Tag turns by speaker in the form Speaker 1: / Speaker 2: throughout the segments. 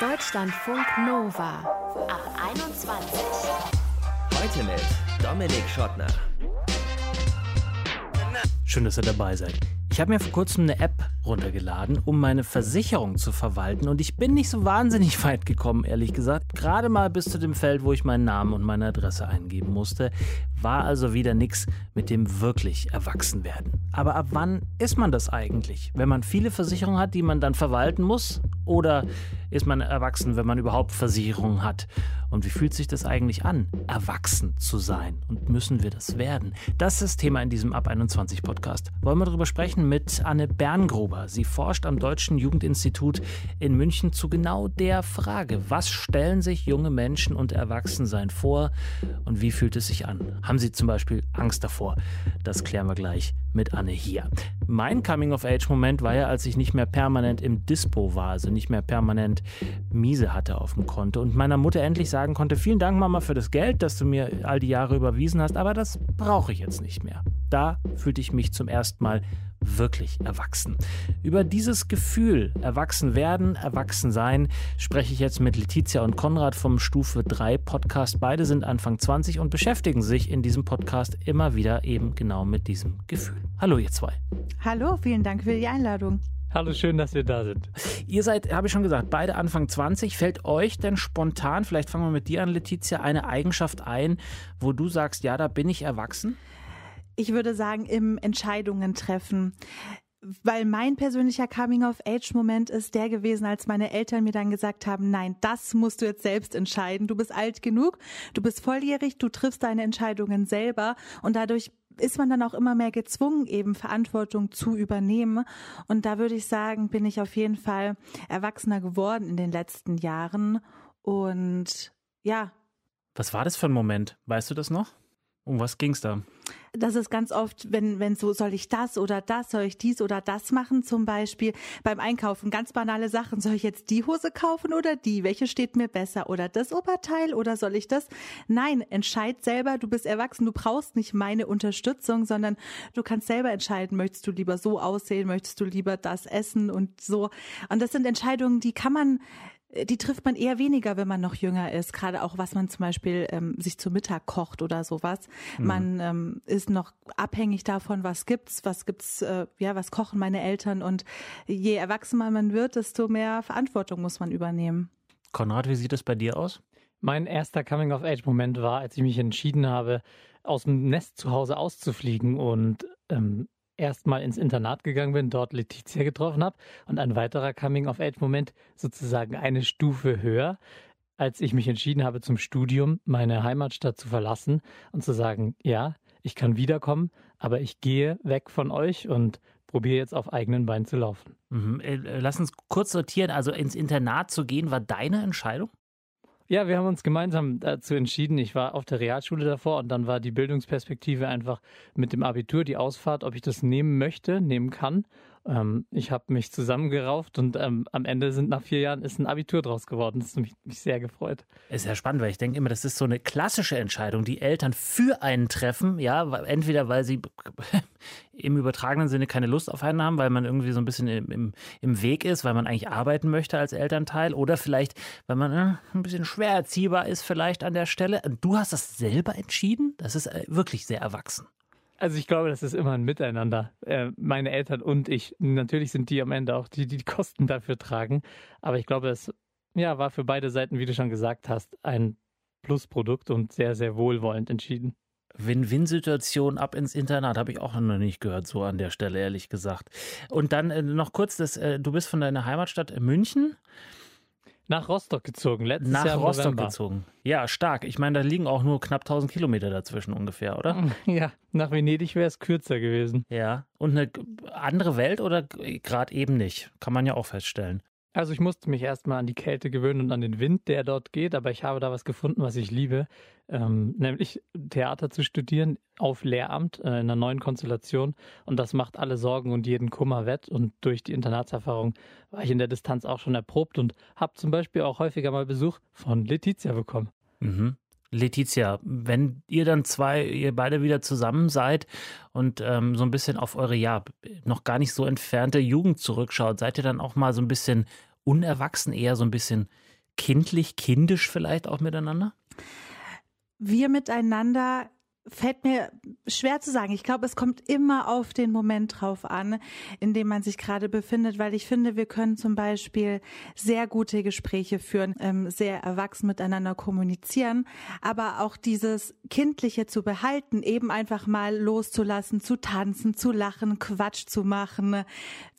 Speaker 1: Deutschlandfunk Nova ab 21.
Speaker 2: Heute mit Dominik Schottner.
Speaker 3: Schön, dass ihr dabei seid. Ich habe mir vor kurzem eine App runtergeladen, um meine Versicherung zu verwalten und ich bin nicht so wahnsinnig weit gekommen, ehrlich gesagt. Gerade mal bis zu dem Feld, wo ich meinen Namen und meine Adresse eingeben musste, war also wieder nichts mit dem wirklich Erwachsenwerden. Aber ab wann ist man das eigentlich? Wenn man viele Versicherungen hat, die man dann verwalten muss? Oder ist man erwachsen, wenn man überhaupt Versicherungen hat? Und wie fühlt sich das eigentlich an, erwachsen zu sein? Und müssen wir das werden? Das ist das Thema in diesem Ab 21 Podcast. Wollen wir darüber sprechen mit Anne Berngruber. Sie forscht am Deutschen Jugendinstitut in München zu genau der Frage, was stellen sich junge Menschen und Erwachsensein vor und wie fühlt es sich an? Haben sie zum Beispiel Angst davor? Das klären wir gleich mit Anne hier. Mein Coming-of-Age-Moment war ja, als ich nicht mehr permanent im Dispo war, also nicht mehr permanent Miese hatte auf dem Konto und meiner Mutter endlich sagen konnte, vielen Dank Mama für das Geld, das du mir all die Jahre überwiesen hast, aber das brauche ich jetzt nicht mehr. Da fühlte ich mich zum ersten Mal wirklich erwachsen. Über dieses Gefühl, erwachsen werden, erwachsen sein, spreche ich jetzt mit Letizia und Konrad vom Stufe 3 Podcast. Beide sind Anfang 20 und beschäftigen sich in diesem Podcast immer wieder eben genau mit diesem Gefühl. Hallo ihr zwei.
Speaker 4: Hallo, vielen Dank für die Einladung.
Speaker 5: Hallo, schön, dass wir da sind.
Speaker 3: Ihr seid, habe ich schon gesagt, beide Anfang 20. Fällt euch denn spontan, vielleicht fangen wir mit dir an, Letizia, eine Eigenschaft ein, wo du sagst, ja, da bin ich erwachsen?
Speaker 4: Ich würde sagen, im Entscheidungen treffen. Weil mein persönlicher Coming-of-Age-Moment ist der gewesen, als meine Eltern mir dann gesagt haben, nein, das musst du jetzt selbst entscheiden. Du bist alt genug, du bist volljährig, du triffst deine Entscheidungen selber und dadurch ist man dann auch immer mehr gezwungen, eben Verantwortung zu übernehmen. Und da würde ich sagen, bin ich auf jeden Fall erwachsener geworden in den letzten Jahren. Und ja.
Speaker 3: Was war das für ein Moment? Weißt du das noch? Um was ging es da?
Speaker 4: Das ist ganz oft, wenn, wenn so, soll ich das oder das, soll ich dies oder das machen, zum Beispiel beim Einkaufen, ganz banale Sachen. Soll ich jetzt die Hose kaufen oder die? Welche steht mir besser? Oder das Oberteil oder soll ich das? Nein, entscheid selber, du bist erwachsen, du brauchst nicht meine Unterstützung, sondern du kannst selber entscheiden, möchtest du lieber so aussehen, möchtest du lieber das essen und so. Und das sind Entscheidungen, die kann man die trifft man eher weniger, wenn man noch jünger ist. Gerade auch, was man zum Beispiel ähm, sich zu Mittag kocht oder sowas. Mhm. Man ähm, ist noch abhängig davon, was gibt's, was gibt's, äh, ja, was kochen meine Eltern. Und je erwachsener man wird, desto mehr Verantwortung muss man übernehmen.
Speaker 3: Konrad, wie sieht es bei dir aus?
Speaker 5: Mein erster Coming-of-Age-Moment war, als ich mich entschieden habe, aus dem Nest zu Hause auszufliegen und ähm, erstmal ins Internat gegangen bin, dort Letizia getroffen habe und ein weiterer Coming-of-Age-Moment sozusagen eine Stufe höher, als ich mich entschieden habe, zum Studium meine Heimatstadt zu verlassen und zu sagen, ja, ich kann wiederkommen, aber ich gehe weg von euch und probiere jetzt auf eigenen Beinen zu laufen.
Speaker 3: Mhm. Äh, lass uns kurz sortieren. Also ins Internat zu gehen, war deine Entscheidung?
Speaker 5: Ja, wir haben uns gemeinsam dazu entschieden. Ich war auf der Realschule davor und dann war die Bildungsperspektive einfach mit dem Abitur die Ausfahrt, ob ich das nehmen möchte, nehmen kann. Ähm, ich habe mich zusammengerauft und ähm, am Ende sind nach vier Jahren ist ein Abitur draus geworden. Das hat mich, mich sehr gefreut.
Speaker 3: Ist ja spannend, weil ich denke immer, das ist so eine klassische Entscheidung, die Eltern für einen treffen. Ja, entweder weil sie im übertragenen Sinne keine Lust auf einen haben, weil man irgendwie so ein bisschen im, im, im Weg ist, weil man eigentlich arbeiten möchte als Elternteil oder vielleicht, weil man äh, ein bisschen schwer erziehbar ist vielleicht an der Stelle. Du hast das selber entschieden? Das ist äh, wirklich sehr erwachsen.
Speaker 5: Also ich glaube, das ist immer ein Miteinander. Äh, meine Eltern und ich. Natürlich sind die am Ende auch die, die die Kosten dafür tragen. Aber ich glaube, es ja, war für beide Seiten, wie du schon gesagt hast, ein Plusprodukt und sehr, sehr wohlwollend entschieden.
Speaker 3: Win-Win-Situation ab ins Internat habe ich auch noch nicht gehört, so an der Stelle, ehrlich gesagt. Und dann äh, noch kurz, das, äh, du bist von deiner Heimatstadt München
Speaker 5: nach Rostock gezogen, letztes
Speaker 3: Nach
Speaker 5: Jahr
Speaker 3: Rostock
Speaker 5: November.
Speaker 3: gezogen. Ja, stark. Ich meine, da liegen auch nur knapp 1000 Kilometer dazwischen ungefähr, oder?
Speaker 5: Ja, nach Venedig wäre es kürzer gewesen.
Speaker 3: Ja. Und eine andere Welt oder gerade eben nicht? Kann man ja auch feststellen.
Speaker 5: Also ich musste mich erstmal an die Kälte gewöhnen und an den Wind, der dort geht, aber ich habe da was gefunden, was ich liebe, ähm, nämlich Theater zu studieren auf Lehramt äh, in einer neuen Konstellation und das macht alle Sorgen und jeden Kummer wett und durch die Internatserfahrung war ich in der Distanz auch schon erprobt und habe zum Beispiel auch häufiger mal Besuch von Letizia bekommen.
Speaker 3: Mhm. Letizia, wenn ihr dann zwei, ihr beide wieder zusammen seid und ähm, so ein bisschen auf eure ja noch gar nicht so entfernte Jugend zurückschaut, seid ihr dann auch mal so ein bisschen unerwachsen, eher so ein bisschen kindlich, kindisch vielleicht auch miteinander?
Speaker 4: Wir miteinander fällt mir schwer zu sagen. Ich glaube, es kommt immer auf den Moment drauf an, in dem man sich gerade befindet, weil ich finde, wir können zum Beispiel sehr gute Gespräche führen, ähm, sehr erwachsen miteinander kommunizieren, aber auch dieses Kindliche zu behalten, eben einfach mal loszulassen, zu tanzen, zu lachen, Quatsch zu machen,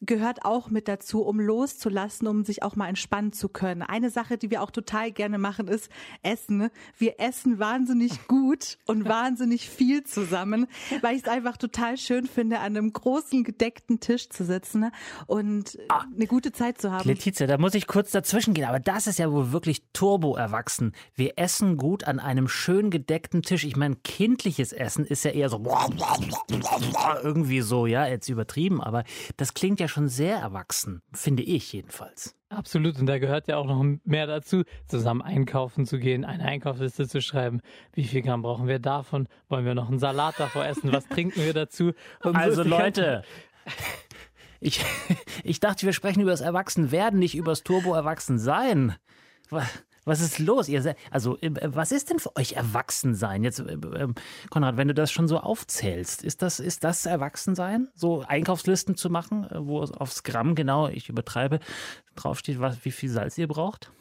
Speaker 4: gehört auch mit dazu, um loszulassen, um sich auch mal entspannen zu können. Eine Sache, die wir auch total gerne machen, ist Essen. Wir essen wahnsinnig gut und wahnsinnig wahnsinnig viel zusammen, weil ich es einfach total schön finde, an einem großen gedeckten Tisch zu sitzen und ah, eine gute Zeit zu haben.
Speaker 3: Letizia, da muss ich kurz dazwischen gehen, aber das ist ja wohl wirklich turbo erwachsen. Wir essen gut an einem schön gedeckten Tisch. Ich meine, kindliches Essen ist ja eher so irgendwie so, ja, jetzt übertrieben, aber das klingt ja schon sehr erwachsen, finde ich jedenfalls.
Speaker 5: Absolut, und da gehört ja auch noch mehr dazu, zusammen einkaufen zu gehen, eine Einkaufsliste zu schreiben. Wie viel Gramm brauchen wir davon? Wollen wir noch einen Salat davor essen? Was trinken wir dazu?
Speaker 3: Und also so Leute, ich, ich dachte, wir sprechen über das Erwachsenwerden, nicht über das Turbo-Erwachsensein. Was ist los? Ihr, also, äh, was ist denn für euch Erwachsensein? Jetzt, äh, ähm, Konrad, wenn du das schon so aufzählst, ist das, ist das Erwachsensein? So Einkaufslisten zu machen, äh, wo aufs Gramm genau, ich übertreibe, draufsteht, was, wie viel Salz ihr braucht?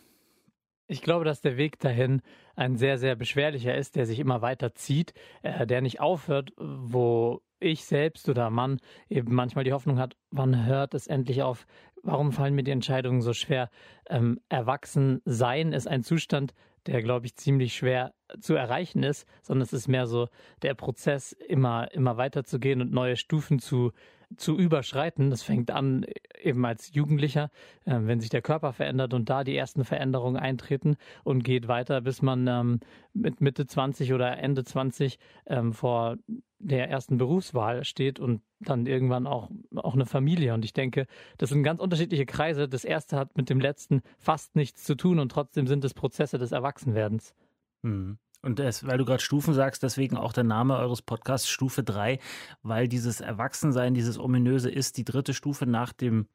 Speaker 5: Ich glaube, dass der Weg dahin ein sehr, sehr beschwerlicher ist, der sich immer weiter zieht, äh, der nicht aufhört, wo ich selbst oder Mann eben manchmal die Hoffnung hat, wann hört es endlich auf? Warum fallen mir die Entscheidungen so schwer? Ähm, erwachsen sein ist ein Zustand, der, glaube ich, ziemlich schwer zu erreichen ist, sondern es ist mehr so der Prozess, immer, immer weiterzugehen und neue Stufen zu, zu überschreiten. Das fängt an eben als Jugendlicher, äh, wenn sich der Körper verändert und da die ersten Veränderungen eintreten und geht weiter, bis man ähm, mit Mitte 20 oder Ende 20 ähm, vor der ersten Berufswahl steht und dann irgendwann auch, auch eine Familie. Und ich denke, das sind ganz unterschiedliche Kreise. Das erste hat mit dem letzten fast nichts zu tun und trotzdem sind es Prozesse des Erwachsenwerdens.
Speaker 3: Mhm. Und das, weil du gerade Stufen sagst, deswegen auch der Name eures Podcasts Stufe 3, weil dieses Erwachsensein, dieses Ominöse ist die dritte Stufe nach dem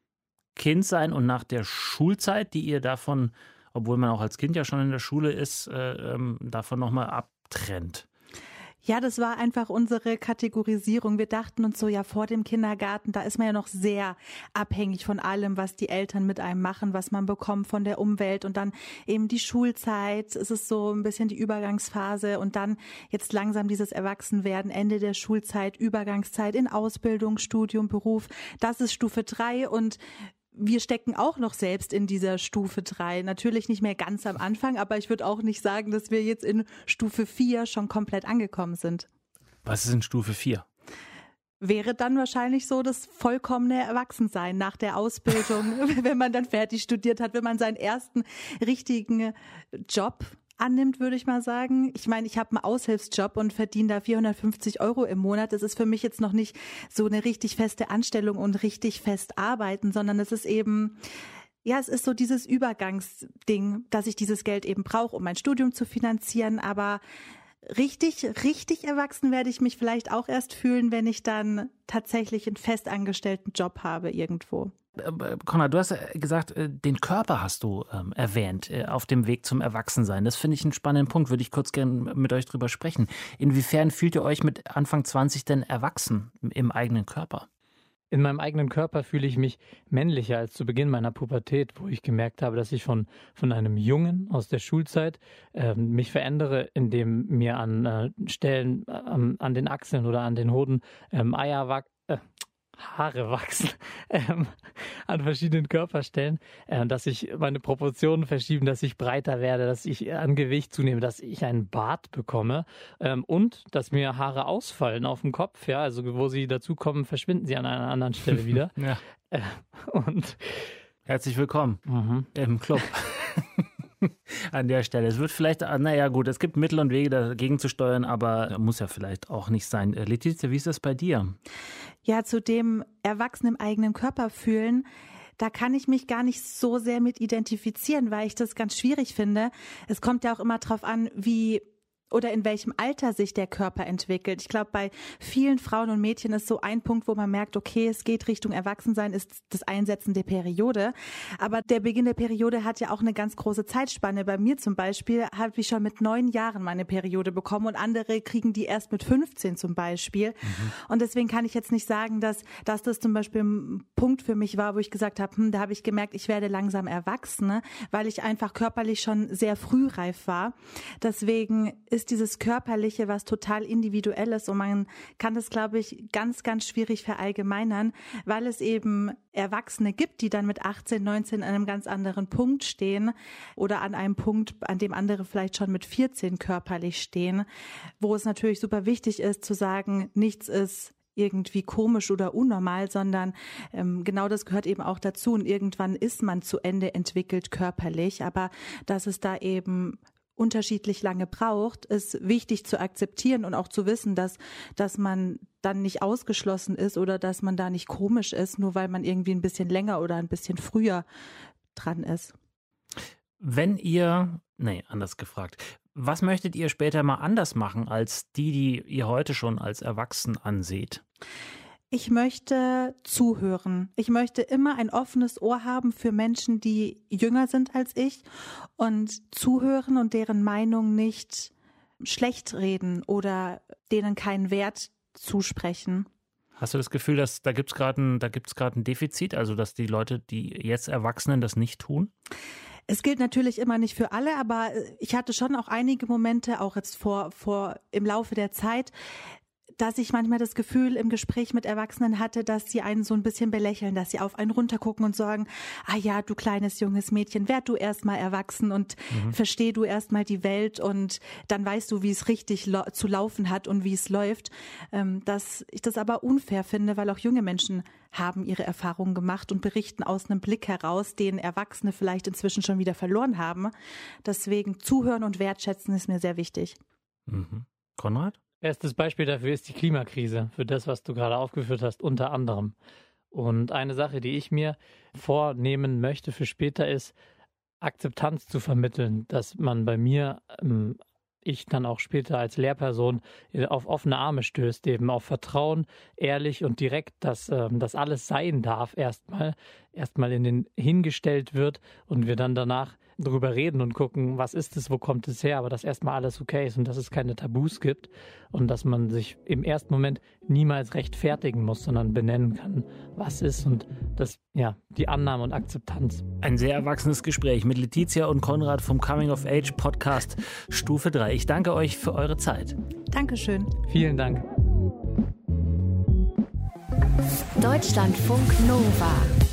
Speaker 3: Kindsein und nach der Schulzeit, die ihr davon, obwohl man auch als Kind ja schon in der Schule ist, äh, ähm, davon nochmal abtrennt.
Speaker 4: Ja, das war einfach unsere Kategorisierung. Wir dachten uns so, ja, vor dem Kindergarten, da ist man ja noch sehr abhängig von allem, was die Eltern mit einem machen, was man bekommt von der Umwelt und dann eben die Schulzeit. Es ist so ein bisschen die Übergangsphase und dann jetzt langsam dieses Erwachsenwerden, Ende der Schulzeit, Übergangszeit in Ausbildung, Studium, Beruf. Das ist Stufe drei und wir stecken auch noch selbst in dieser Stufe 3. Natürlich nicht mehr ganz am Anfang, aber ich würde auch nicht sagen, dass wir jetzt in Stufe 4 schon komplett angekommen sind.
Speaker 3: Was ist in Stufe 4?
Speaker 4: Wäre dann wahrscheinlich so das vollkommene Erwachsensein nach der Ausbildung, wenn man dann fertig studiert hat, wenn man seinen ersten richtigen Job annimmt, würde ich mal sagen. Ich meine, ich habe einen Aushilfsjob und verdiene da 450 Euro im Monat. Das ist für mich jetzt noch nicht so eine richtig feste Anstellung und richtig fest arbeiten, sondern es ist eben ja, es ist so dieses Übergangsding, dass ich dieses Geld eben brauche, um mein Studium zu finanzieren. Aber richtig, richtig erwachsen werde ich mich vielleicht auch erst fühlen, wenn ich dann tatsächlich einen festangestellten Job habe irgendwo.
Speaker 3: Äh, Konrad, du hast gesagt, äh, den Körper hast du ähm, erwähnt äh, auf dem Weg zum Erwachsensein. Das finde ich einen spannenden Punkt, würde ich kurz gerne mit euch drüber sprechen. Inwiefern fühlt ihr euch mit Anfang 20 denn erwachsen im eigenen Körper?
Speaker 5: In meinem eigenen Körper fühle ich mich männlicher als zu Beginn meiner Pubertät, wo ich gemerkt habe, dass ich von, von einem Jungen aus der schulzeit äh, mich verändere, indem mir an äh, Stellen äh, an den Achseln oder an den Hoden ähm, Eier, äh, Haare wachsen ähm, an verschiedenen Körperstellen, äh, dass sich meine Proportionen verschieben, dass ich breiter werde, dass ich an Gewicht zunehme, dass ich einen Bart bekomme ähm, und dass mir Haare ausfallen auf dem Kopf. Ja, also wo sie dazukommen, verschwinden sie an einer anderen Stelle wieder.
Speaker 3: ja. Äh, und herzlich willkommen mhm. im Club. an der Stelle. Es wird vielleicht, ah, naja gut, es gibt Mittel und Wege dagegen zu steuern, aber muss ja vielleicht auch nicht sein. Äh, Letizia, wie ist das bei dir?
Speaker 4: Ja, zu dem Erwachsenen im eigenen Körper fühlen, da kann ich mich gar nicht so sehr mit identifizieren, weil ich das ganz schwierig finde. Es kommt ja auch immer darauf an, wie oder in welchem Alter sich der Körper entwickelt. Ich glaube, bei vielen Frauen und Mädchen ist so ein Punkt, wo man merkt, okay, es geht Richtung Erwachsensein, ist das Einsetzen der Periode. Aber der Beginn der Periode hat ja auch eine ganz große Zeitspanne. Bei mir zum Beispiel habe ich schon mit neun Jahren meine Periode bekommen und andere kriegen die erst mit 15 zum Beispiel. Mhm. Und deswegen kann ich jetzt nicht sagen, dass, dass das zum Beispiel ein Punkt für mich war, wo ich gesagt habe, hm, da habe ich gemerkt, ich werde langsam erwachsen, weil ich einfach körperlich schon sehr frühreif war. Deswegen ist dieses Körperliche was total individuelles und man kann das, glaube ich, ganz, ganz schwierig verallgemeinern, weil es eben Erwachsene gibt, die dann mit 18, 19 an einem ganz anderen Punkt stehen oder an einem Punkt, an dem andere vielleicht schon mit 14 körperlich stehen, wo es natürlich super wichtig ist zu sagen, nichts ist irgendwie komisch oder unnormal, sondern ähm, genau das gehört eben auch dazu. Und irgendwann ist man zu Ende entwickelt körperlich, aber dass es da eben unterschiedlich lange braucht, ist wichtig zu akzeptieren und auch zu wissen, dass, dass man dann nicht ausgeschlossen ist oder dass man da nicht komisch ist, nur weil man irgendwie ein bisschen länger oder ein bisschen früher dran ist.
Speaker 3: Wenn ihr, nee, anders gefragt, was möchtet ihr später mal anders machen als die, die ihr heute schon als erwachsen anseht?
Speaker 4: Ich möchte zuhören. Ich möchte immer ein offenes Ohr haben für Menschen, die jünger sind als ich und zuhören und deren Meinung nicht schlecht reden oder denen keinen Wert zusprechen.
Speaker 3: Hast du das Gefühl, dass da gibt es gerade ein, ein Defizit, also dass die Leute, die jetzt Erwachsenen das nicht tun?
Speaker 4: Es gilt natürlich immer nicht für alle, aber ich hatte schon auch einige Momente, auch jetzt vor, vor im Laufe der Zeit, dass ich manchmal das Gefühl im Gespräch mit Erwachsenen hatte, dass sie einen so ein bisschen belächeln, dass sie auf einen runtergucken und sagen, ah ja, du kleines junges Mädchen, werd du erstmal erwachsen und mhm. versteh du erstmal die Welt und dann weißt du, wie es richtig zu laufen hat und wie es läuft. Ähm, dass ich das aber unfair finde, weil auch junge Menschen haben ihre Erfahrungen gemacht und berichten aus einem Blick heraus, den Erwachsene vielleicht inzwischen schon wieder verloren haben. Deswegen zuhören und wertschätzen ist mir sehr wichtig.
Speaker 3: Mhm. Konrad?
Speaker 5: Erstes Beispiel dafür ist die Klimakrise, für das, was du gerade aufgeführt hast, unter anderem. Und eine Sache, die ich mir vornehmen möchte für später, ist, Akzeptanz zu vermitteln, dass man bei mir, ähm, ich dann auch später als Lehrperson auf offene Arme stößt, eben auf Vertrauen, ehrlich und direkt, dass ähm, das alles sein darf, erstmal, erstmal in den hingestellt wird und wir dann danach drüber reden und gucken, was ist es, wo kommt es her, aber dass erstmal alles okay ist und dass es keine Tabus gibt und dass man sich im ersten Moment niemals rechtfertigen muss, sondern benennen kann, was ist und das, ja, die Annahme und Akzeptanz.
Speaker 3: Ein sehr erwachsenes Gespräch mit Letizia und Konrad vom Coming of Age Podcast Stufe 3. Ich danke euch für eure Zeit.
Speaker 4: Dankeschön.
Speaker 5: Vielen Dank.
Speaker 1: Deutschlandfunk Nova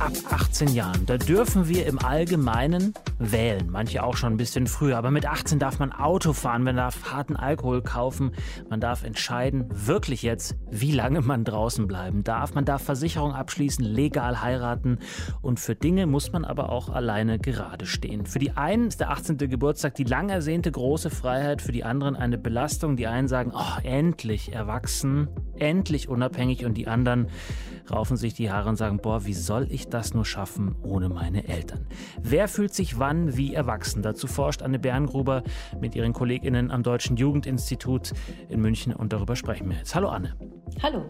Speaker 3: ab 18 Jahren. Da dürfen wir im Allgemeinen wählen. Manche auch schon ein bisschen früher. Aber mit 18 darf man Auto fahren, man darf harten Alkohol kaufen, man darf entscheiden, wirklich jetzt, wie lange man draußen bleiben darf. Man darf Versicherung abschließen, legal heiraten. Und für Dinge muss man aber auch alleine gerade stehen. Für die einen ist der 18. Geburtstag die lang ersehnte große Freiheit, für die anderen eine Belastung. Die einen sagen, oh, endlich erwachsen, endlich unabhängig. Und die anderen raufen sich die Haare und sagen, boah, wie soll ich das nur schaffen ohne meine Eltern? Wer fühlt sich wann wie erwachsen? Dazu forscht Anne Berngruber mit ihren KollegInnen am Deutschen Jugendinstitut in München und darüber sprechen wir jetzt. Hallo Anne.
Speaker 6: Hallo.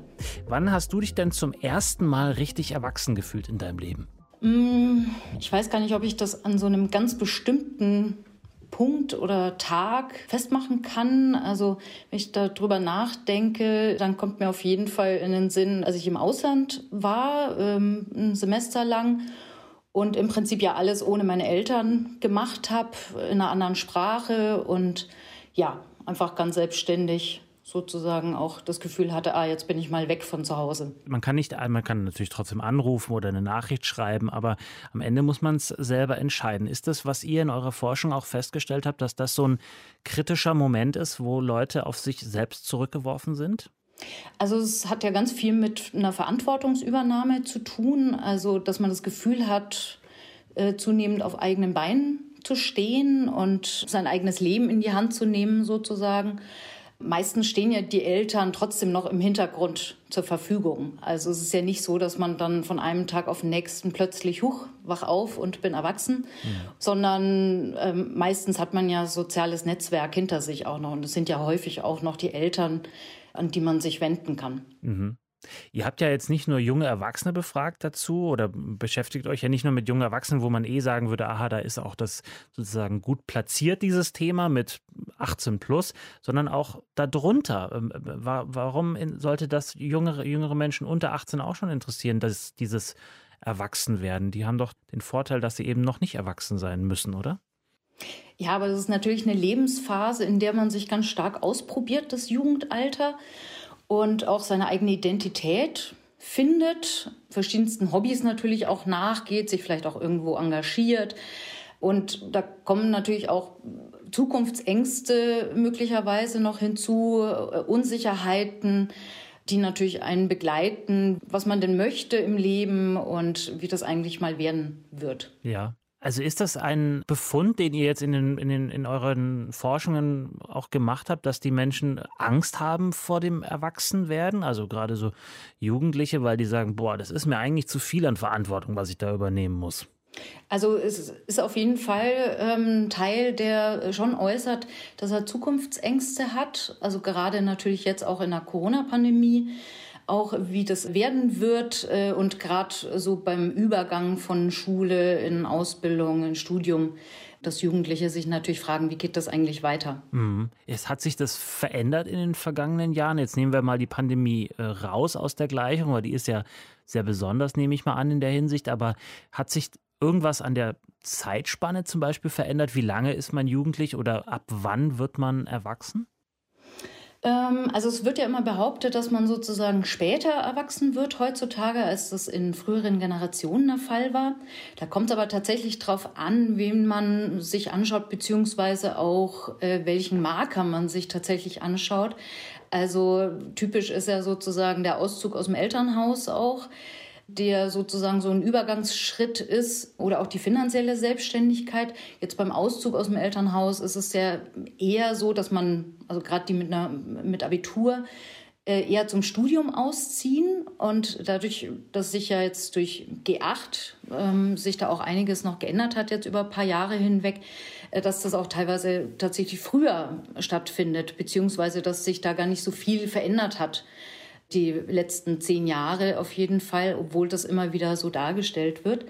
Speaker 3: Wann hast du dich denn zum ersten Mal richtig erwachsen gefühlt in deinem Leben?
Speaker 6: Mm, ich weiß gar nicht, ob ich das an so einem ganz bestimmten Punkt oder Tag festmachen kann. Also wenn ich darüber nachdenke, dann kommt mir auf jeden Fall in den Sinn, als ich im Ausland war, ähm, ein Semester lang und im Prinzip ja alles ohne meine Eltern gemacht habe, in einer anderen Sprache und ja, einfach ganz selbstständig sozusagen auch das Gefühl hatte, ah, jetzt bin ich mal weg von zu Hause.
Speaker 3: Man kann nicht, man kann natürlich trotzdem anrufen oder eine Nachricht schreiben, aber am Ende muss man es selber entscheiden. Ist das, was ihr in eurer Forschung auch festgestellt habt, dass das so ein kritischer Moment ist, wo Leute auf sich selbst zurückgeworfen sind?
Speaker 6: Also es hat ja ganz viel mit einer Verantwortungsübernahme zu tun, also dass man das Gefühl hat, äh, zunehmend auf eigenen Beinen zu stehen und sein eigenes Leben in die Hand zu nehmen sozusagen. Meistens stehen ja die Eltern trotzdem noch im Hintergrund zur Verfügung. Also es ist ja nicht so, dass man dann von einem Tag auf den nächsten plötzlich huch, wach auf und bin erwachsen, mhm. sondern ähm, meistens hat man ja soziales Netzwerk hinter sich auch noch. Und es sind ja häufig auch noch die Eltern, an die man sich wenden kann.
Speaker 3: Mhm. Ihr habt ja jetzt nicht nur junge Erwachsene befragt dazu oder beschäftigt euch ja nicht nur mit jungen Erwachsenen, wo man eh sagen würde, aha, da ist auch das sozusagen gut platziert, dieses Thema mit 18 plus, sondern auch darunter. Ähm, warum sollte das jüngere, jüngere Menschen unter 18 auch schon interessieren, dass dieses Erwachsenwerden? Die haben doch den Vorteil, dass sie eben noch nicht erwachsen sein müssen, oder?
Speaker 6: Ja, aber es ist natürlich eine Lebensphase, in der man sich ganz stark ausprobiert, das Jugendalter und auch seine eigene Identität findet, verschiedensten Hobbys natürlich auch nachgeht, sich vielleicht auch irgendwo engagiert. Und da kommen natürlich auch Zukunftsängste möglicherweise noch hinzu, äh, Unsicherheiten, die natürlich einen begleiten, was man denn möchte im Leben und wie das eigentlich mal werden wird.
Speaker 3: Ja, also ist das ein Befund, den ihr jetzt in, den, in, den, in euren Forschungen auch gemacht habt, dass die Menschen Angst haben vor dem Erwachsenwerden? Also gerade so Jugendliche, weil die sagen, boah, das ist mir eigentlich zu viel an Verantwortung, was ich da übernehmen muss.
Speaker 6: Also es ist auf jeden Fall ähm, Teil, der schon äußert, dass er Zukunftsängste hat. Also gerade natürlich jetzt auch in der Corona-Pandemie auch wie das werden wird äh, und gerade so beim Übergang von Schule in Ausbildung, in Studium, dass Jugendliche sich natürlich fragen, wie geht das eigentlich weiter?
Speaker 3: Mhm. Hat sich das verändert in den vergangenen Jahren. Jetzt nehmen wir mal die Pandemie äh, raus aus der Gleichung, weil die ist ja sehr besonders, nehme ich mal an, in der Hinsicht. Aber hat sich irgendwas an der Zeitspanne zum Beispiel verändert? Wie lange ist man jugendlich oder ab wann wird man erwachsen?
Speaker 6: Ähm, also es wird ja immer behauptet, dass man sozusagen später erwachsen wird heutzutage, als das in früheren Generationen der Fall war. Da kommt es aber tatsächlich darauf an, wen man sich anschaut, beziehungsweise auch äh, welchen Marker man sich tatsächlich anschaut. Also typisch ist ja sozusagen der Auszug aus dem Elternhaus auch der sozusagen so ein Übergangsschritt ist oder auch die finanzielle Selbstständigkeit. Jetzt beim Auszug aus dem Elternhaus ist es ja eher so, dass man, also gerade die mit, einer, mit Abitur, äh, eher zum Studium ausziehen und dadurch, dass sich ja jetzt durch G8 ähm, sich da auch einiges noch geändert hat, jetzt über ein paar Jahre hinweg, äh, dass das auch teilweise tatsächlich früher stattfindet, beziehungsweise dass sich da gar nicht so viel verändert hat die letzten zehn Jahre auf jeden Fall, obwohl das immer wieder so dargestellt wird.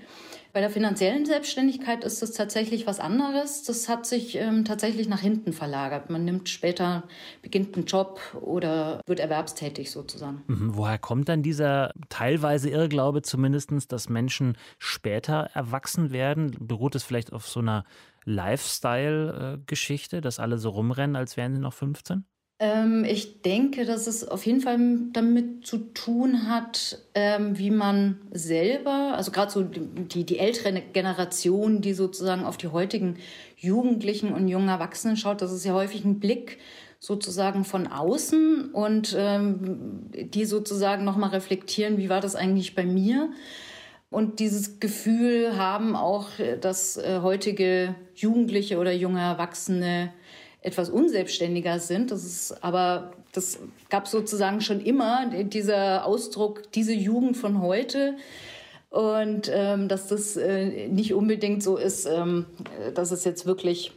Speaker 6: Bei der finanziellen Selbstständigkeit ist das tatsächlich was anderes. Das hat sich ähm, tatsächlich nach hinten verlagert. Man nimmt später, beginnt einen Job oder wird erwerbstätig sozusagen.
Speaker 3: Mhm. Woher kommt dann dieser teilweise Irrglaube zumindest, dass Menschen später erwachsen werden? Beruht es vielleicht auf so einer Lifestyle-Geschichte, dass alle so rumrennen, als wären sie noch 15?
Speaker 6: Ähm, ich denke, dass es auf jeden Fall damit zu tun hat, ähm, wie man selber, also gerade so die, die ältere Generation, die sozusagen auf die heutigen Jugendlichen und jungen Erwachsenen schaut, das ist ja häufig ein Blick sozusagen von außen und ähm, die sozusagen nochmal reflektieren, wie war das eigentlich bei mir? Und dieses Gefühl haben auch, dass äh, heutige Jugendliche oder junge Erwachsene etwas unselbstständiger sind. Das ist aber, das gab sozusagen schon immer dieser Ausdruck, diese Jugend von heute. Und ähm, dass das äh, nicht unbedingt so ist, ähm, dass es jetzt wirklich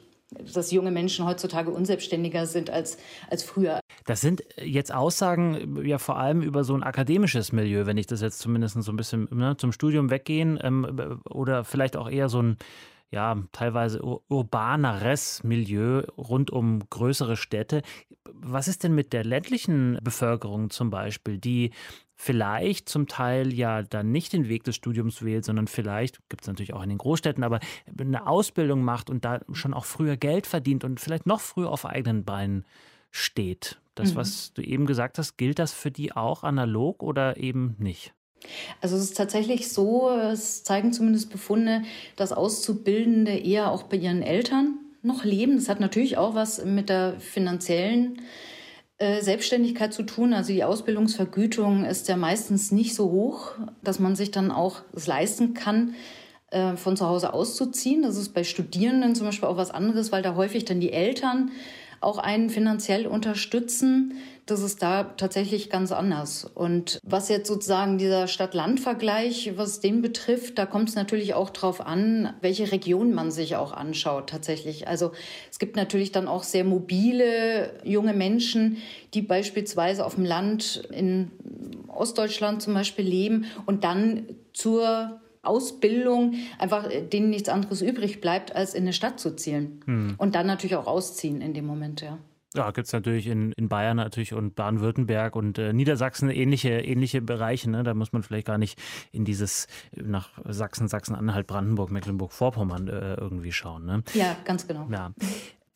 Speaker 6: dass junge Menschen heutzutage unselbstständiger sind als, als früher.
Speaker 3: Das sind jetzt Aussagen ja vor allem über so ein akademisches Milieu, wenn ich das jetzt zumindest so ein bisschen ne, zum Studium weggehen ähm, oder vielleicht auch eher so ein ja, teilweise urbaneres Milieu rund um größere Städte. Was ist denn mit der ländlichen Bevölkerung zum Beispiel, die vielleicht zum Teil ja dann nicht den Weg des Studiums wählt, sondern vielleicht, gibt es natürlich auch in den Großstädten, aber eine Ausbildung macht und da schon auch früher Geld verdient und vielleicht noch früher auf eigenen Beinen steht. Das, mhm. was du eben gesagt hast, gilt das für die auch analog oder eben nicht?
Speaker 6: Also es ist tatsächlich so, es zeigen zumindest Befunde, dass Auszubildende eher auch bei ihren Eltern noch leben. Das hat natürlich auch was mit der finanziellen äh, Selbstständigkeit zu tun. Also die Ausbildungsvergütung ist ja meistens nicht so hoch, dass man sich dann auch es leisten kann, äh, von zu Hause auszuziehen. Das ist bei Studierenden zum Beispiel auch was anderes, weil da häufig dann die Eltern auch einen finanziell unterstützen. Das ist da tatsächlich ganz anders. Und was jetzt sozusagen dieser Stadt-Land-Vergleich, was den betrifft, da kommt es natürlich auch darauf an, welche Region man sich auch anschaut tatsächlich. Also es gibt natürlich dann auch sehr mobile junge Menschen, die beispielsweise auf dem Land in Ostdeutschland zum Beispiel leben und dann zur Ausbildung einfach äh, denen nichts anderes übrig bleibt, als in eine Stadt zu zielen. Hm. Und dann natürlich auch ausziehen in dem Moment, ja.
Speaker 3: Ja, gibt es natürlich in, in Bayern natürlich und Baden-Württemberg und äh, Niedersachsen ähnliche, ähnliche Bereiche. Ne? Da muss man vielleicht gar nicht in dieses nach Sachsen, Sachsen-Anhalt, Brandenburg, Mecklenburg-Vorpommern äh, irgendwie schauen. Ne?
Speaker 6: Ja, ganz genau.
Speaker 3: Ja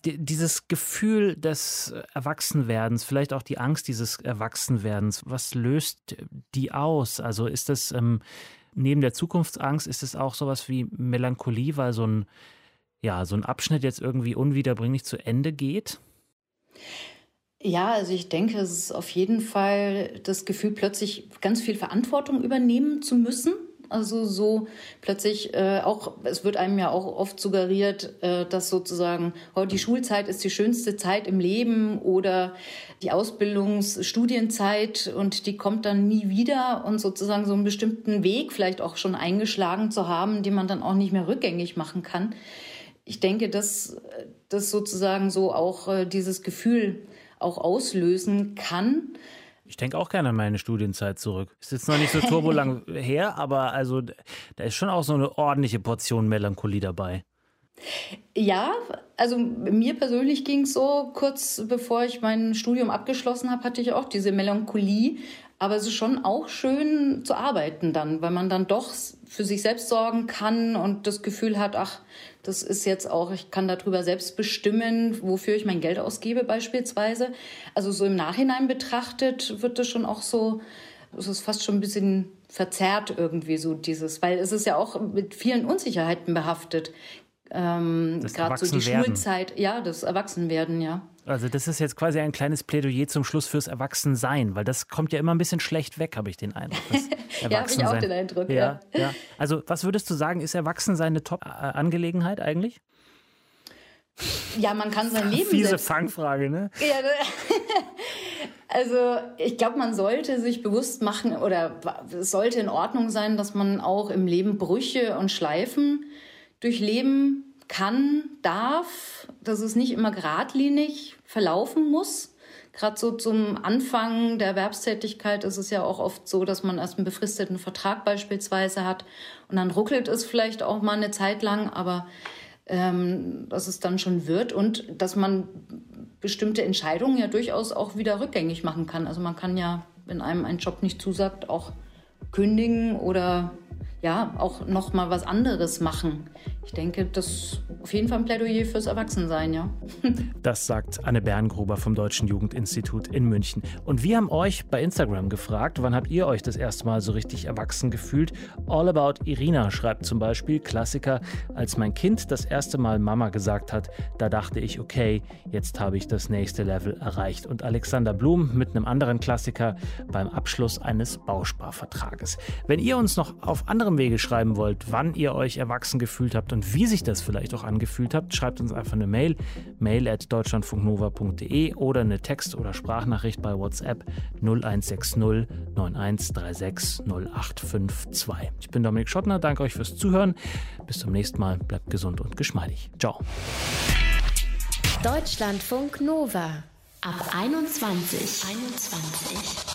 Speaker 3: dieses Gefühl des Erwachsenwerdens, vielleicht auch die Angst dieses Erwachsenwerdens, was löst die aus? Also ist das ähm, neben der Zukunftsangst, ist es auch sowas wie Melancholie, weil so ein, ja, so ein Abschnitt jetzt irgendwie unwiederbringlich zu Ende geht?
Speaker 6: Ja, also ich denke, es ist auf jeden Fall das Gefühl, plötzlich ganz viel Verantwortung übernehmen zu müssen also so plötzlich äh, auch, es wird einem ja auch oft suggeriert, äh, dass sozusagen oh, die Schulzeit ist die schönste Zeit im Leben oder die Ausbildungsstudienzeit und die kommt dann nie wieder und sozusagen so einen bestimmten Weg vielleicht auch schon eingeschlagen zu haben, den man dann auch nicht mehr rückgängig machen kann. Ich denke, dass das sozusagen so auch äh, dieses Gefühl auch auslösen kann.
Speaker 3: Ich denke auch gerne an meine Studienzeit zurück. Ist jetzt noch nicht so turbolang her, aber also da ist schon auch so eine ordentliche Portion Melancholie dabei.
Speaker 6: Ja, also mir persönlich ging es so, kurz bevor ich mein Studium abgeschlossen habe, hatte ich auch diese Melancholie. Aber es ist schon auch schön zu arbeiten dann, weil man dann doch für sich selbst sorgen kann und das Gefühl hat, ach, das ist jetzt auch, ich kann darüber selbst bestimmen, wofür ich mein Geld ausgebe beispielsweise. Also so im Nachhinein betrachtet wird das schon auch so, es ist fast schon ein bisschen verzerrt irgendwie so dieses, weil es ist ja auch mit vielen Unsicherheiten behaftet. Ähm, Gerade so die Schulzeit, ja, das Erwachsenwerden, ja.
Speaker 3: Also das ist jetzt quasi ein kleines Plädoyer zum Schluss fürs Erwachsensein, weil das kommt ja immer ein bisschen schlecht weg, habe ich den Eindruck.
Speaker 6: ja, habe ich auch den Eindruck, ja,
Speaker 3: ja. ja. Also was würdest du sagen, ist Erwachsensein eine Top-Angelegenheit eigentlich?
Speaker 6: Ja, man kann sein Leben
Speaker 3: Fiese selbst... Fangfrage, ne? Ja, ne?
Speaker 6: Also ich glaube, man sollte sich bewusst machen oder es sollte in Ordnung sein, dass man auch im Leben Brüche und Schleifen durchleben kann, darf, dass es nicht immer geradlinig verlaufen muss. Gerade so zum Anfang der Erwerbstätigkeit ist es ja auch oft so, dass man erst einen befristeten Vertrag beispielsweise hat und dann ruckelt es vielleicht auch mal eine Zeit lang, aber ähm, dass es dann schon wird und dass man bestimmte Entscheidungen ja durchaus auch wieder rückgängig machen kann. Also man kann ja, wenn einem ein Job nicht zusagt, auch kündigen oder ja auch noch mal was anderes machen. Ich denke, das ist auf jeden Fall ein Plädoyer fürs Erwachsensein, ja.
Speaker 3: Das sagt Anne Berngruber vom Deutschen Jugendinstitut in München. Und wir haben euch bei Instagram gefragt, wann habt ihr euch das erste Mal so richtig erwachsen gefühlt? All About Irina schreibt zum Beispiel, Klassiker, als mein Kind das erste Mal Mama gesagt hat, da dachte ich, okay, jetzt habe ich das nächste Level erreicht. Und Alexander Blum mit einem anderen Klassiker beim Abschluss eines Bausparvertrages. Wenn ihr uns noch auf anderem Wege schreiben wollt, wann ihr euch erwachsen gefühlt habt und wie sich das vielleicht auch angefühlt habt, schreibt uns einfach eine Mail, mail at deutschlandfunknova.de oder eine Text- oder Sprachnachricht bei WhatsApp 0160 9136 0852. Ich bin Dominik Schottner, danke euch fürs Zuhören. Bis zum nächsten Mal, bleibt gesund und geschmeidig. Ciao.
Speaker 1: Deutschlandfunk Nova ab 21. 21.